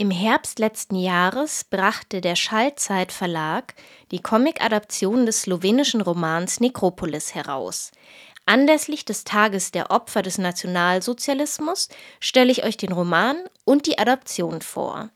Im Herbst letzten Jahres brachte der Schallzeit Verlag die Comic-Adaption des slowenischen Romans Nekropolis heraus. Anlässlich des Tages der Opfer des Nationalsozialismus stelle ich euch den Roman und die Adaption vor.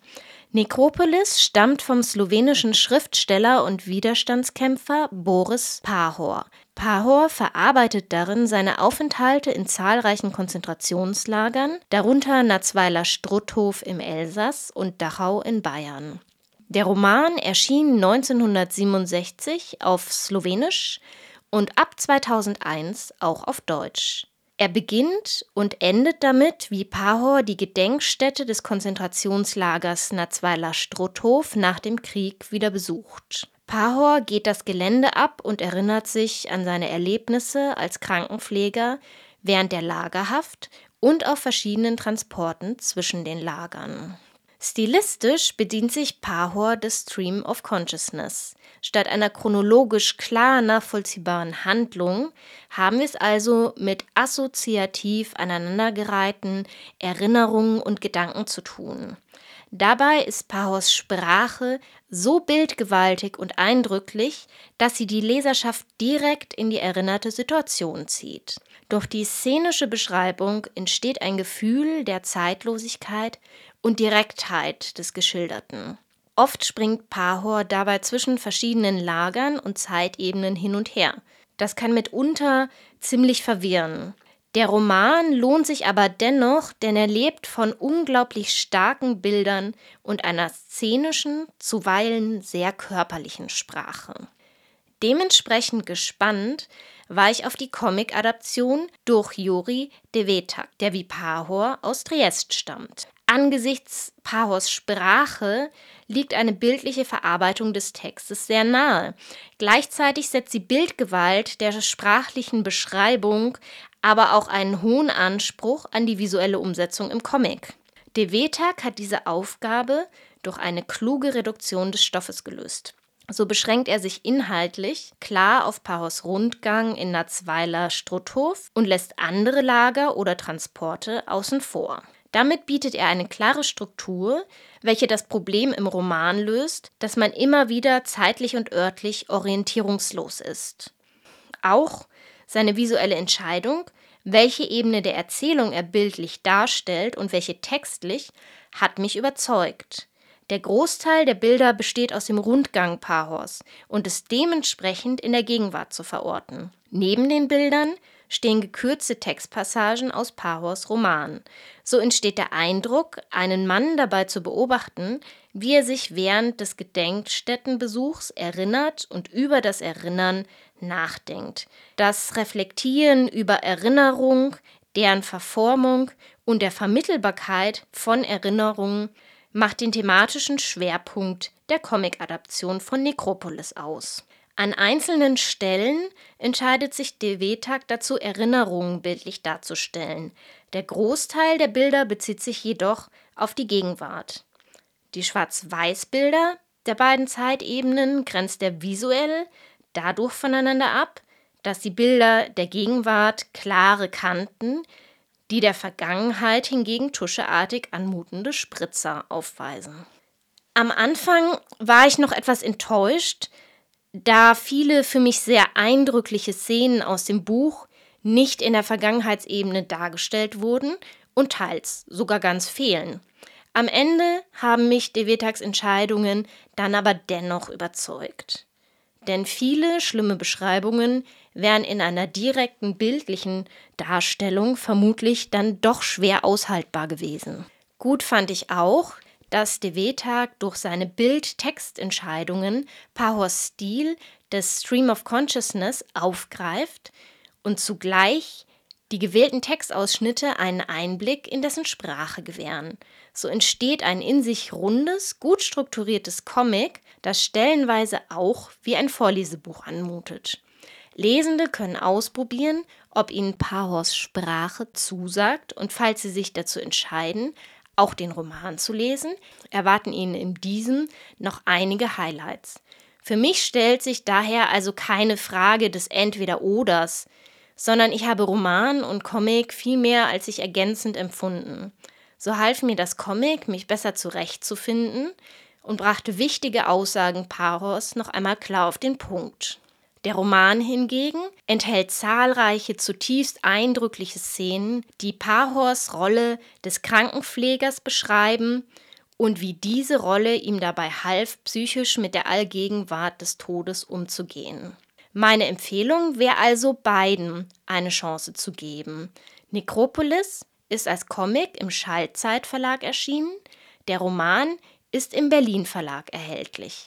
Nekropolis stammt vom slowenischen Schriftsteller und Widerstandskämpfer Boris Pahor. Pahor verarbeitet darin seine Aufenthalte in zahlreichen Konzentrationslagern, darunter Natzweiler Strutthof im Elsass und Dachau in Bayern. Der Roman erschien 1967 auf Slowenisch und ab 2001 auch auf Deutsch. Er beginnt und endet damit, wie Pahor die Gedenkstätte des Konzentrationslagers Natzweiler Strutthof nach dem Krieg wieder besucht. Pahor geht das Gelände ab und erinnert sich an seine Erlebnisse als Krankenpfleger während der Lagerhaft und auf verschiedenen Transporten zwischen den Lagern. Stilistisch bedient sich Pahor des Stream of Consciousness. Statt einer chronologisch klar nachvollziehbaren Handlung haben wir es also mit assoziativ aneinandergereihten Erinnerungen und Gedanken zu tun. Dabei ist Pahors Sprache so bildgewaltig und eindrücklich, dass sie die Leserschaft direkt in die erinnerte Situation zieht. Durch die szenische Beschreibung entsteht ein Gefühl der Zeitlosigkeit und Direktheit des Geschilderten. Oft springt Pahor dabei zwischen verschiedenen Lagern und Zeitebenen hin und her. Das kann mitunter ziemlich verwirren. Der Roman lohnt sich aber dennoch, denn er lebt von unglaublich starken Bildern und einer szenischen, zuweilen sehr körperlichen Sprache. Dementsprechend gespannt war ich auf die Comic-Adaption durch Juri Devetak, der wie Pahor aus Triest stammt. Angesichts Pahors Sprache liegt eine bildliche Verarbeitung des Textes sehr nahe. Gleichzeitig setzt die Bildgewalt der sprachlichen Beschreibung aber auch einen hohen Anspruch an die visuelle Umsetzung im Comic. De Vetak hat diese Aufgabe durch eine kluge Reduktion des Stoffes gelöst. So beschränkt er sich inhaltlich klar auf Pahors Rundgang in Natzweiler Strutthof und lässt andere Lager oder Transporte außen vor. Damit bietet er eine klare Struktur, welche das Problem im Roman löst, dass man immer wieder zeitlich und örtlich orientierungslos ist. Auch seine visuelle Entscheidung, welche Ebene der Erzählung er bildlich darstellt und welche textlich, hat mich überzeugt. Der Großteil der Bilder besteht aus dem Rundgang Pahors und ist dementsprechend in der Gegenwart zu verorten. Neben den Bildern stehen gekürzte Textpassagen aus Pahors Roman. So entsteht der Eindruck, einen Mann dabei zu beobachten, wie er sich während des Gedenkstättenbesuchs erinnert und über das Erinnern nachdenkt. Das Reflektieren über Erinnerung, deren Verformung und der Vermittelbarkeit von Erinnerungen macht den thematischen Schwerpunkt der Comic-Adaption von Nekropolis aus. An einzelnen Stellen entscheidet sich Devetak dazu, Erinnerungen bildlich darzustellen. Der Großteil der Bilder bezieht sich jedoch auf die Gegenwart. Die Schwarz-Weiß-Bilder der beiden Zeitebenen grenzt er visuell dadurch voneinander ab, dass die Bilder der Gegenwart klare Kanten, die der Vergangenheit hingegen tuscheartig anmutende Spritzer aufweisen. Am Anfang war ich noch etwas enttäuscht, da viele für mich sehr eindrückliche Szenen aus dem Buch nicht in der Vergangenheitsebene dargestellt wurden und teils sogar ganz fehlen. Am Ende haben mich Devetags Entscheidungen dann aber dennoch überzeugt. Denn viele schlimme Beschreibungen wären in einer direkten bildlichen Darstellung vermutlich dann doch schwer aushaltbar gewesen. Gut fand ich auch, dass De Wetag durch seine Bild-Text-Entscheidungen Pahors Stil des Stream of Consciousness aufgreift und zugleich die gewählten Textausschnitte einen Einblick in dessen Sprache gewähren. So entsteht ein in sich rundes, gut strukturiertes Comic, das stellenweise auch wie ein Vorlesebuch anmutet. Lesende können ausprobieren, ob ihnen Pahors Sprache zusagt und falls sie sich dazu entscheiden, auch den Roman zu lesen, erwarten Ihnen in diesem noch einige Highlights. Für mich stellt sich daher also keine Frage des Entweder-Oders, sondern ich habe Roman und Comic viel mehr als sich ergänzend empfunden. So half mir das Comic, mich besser zurechtzufinden und brachte wichtige Aussagen Paros noch einmal klar auf den Punkt. Der Roman hingegen enthält zahlreiche zutiefst eindrückliche Szenen, die Pahors Rolle des Krankenpflegers beschreiben und wie diese Rolle ihm dabei half, psychisch mit der Allgegenwart des Todes umzugehen. Meine Empfehlung wäre also beiden eine Chance zu geben. Nekropolis ist als Comic im Schallzeit Verlag erschienen, der Roman ist im Berlin Verlag erhältlich.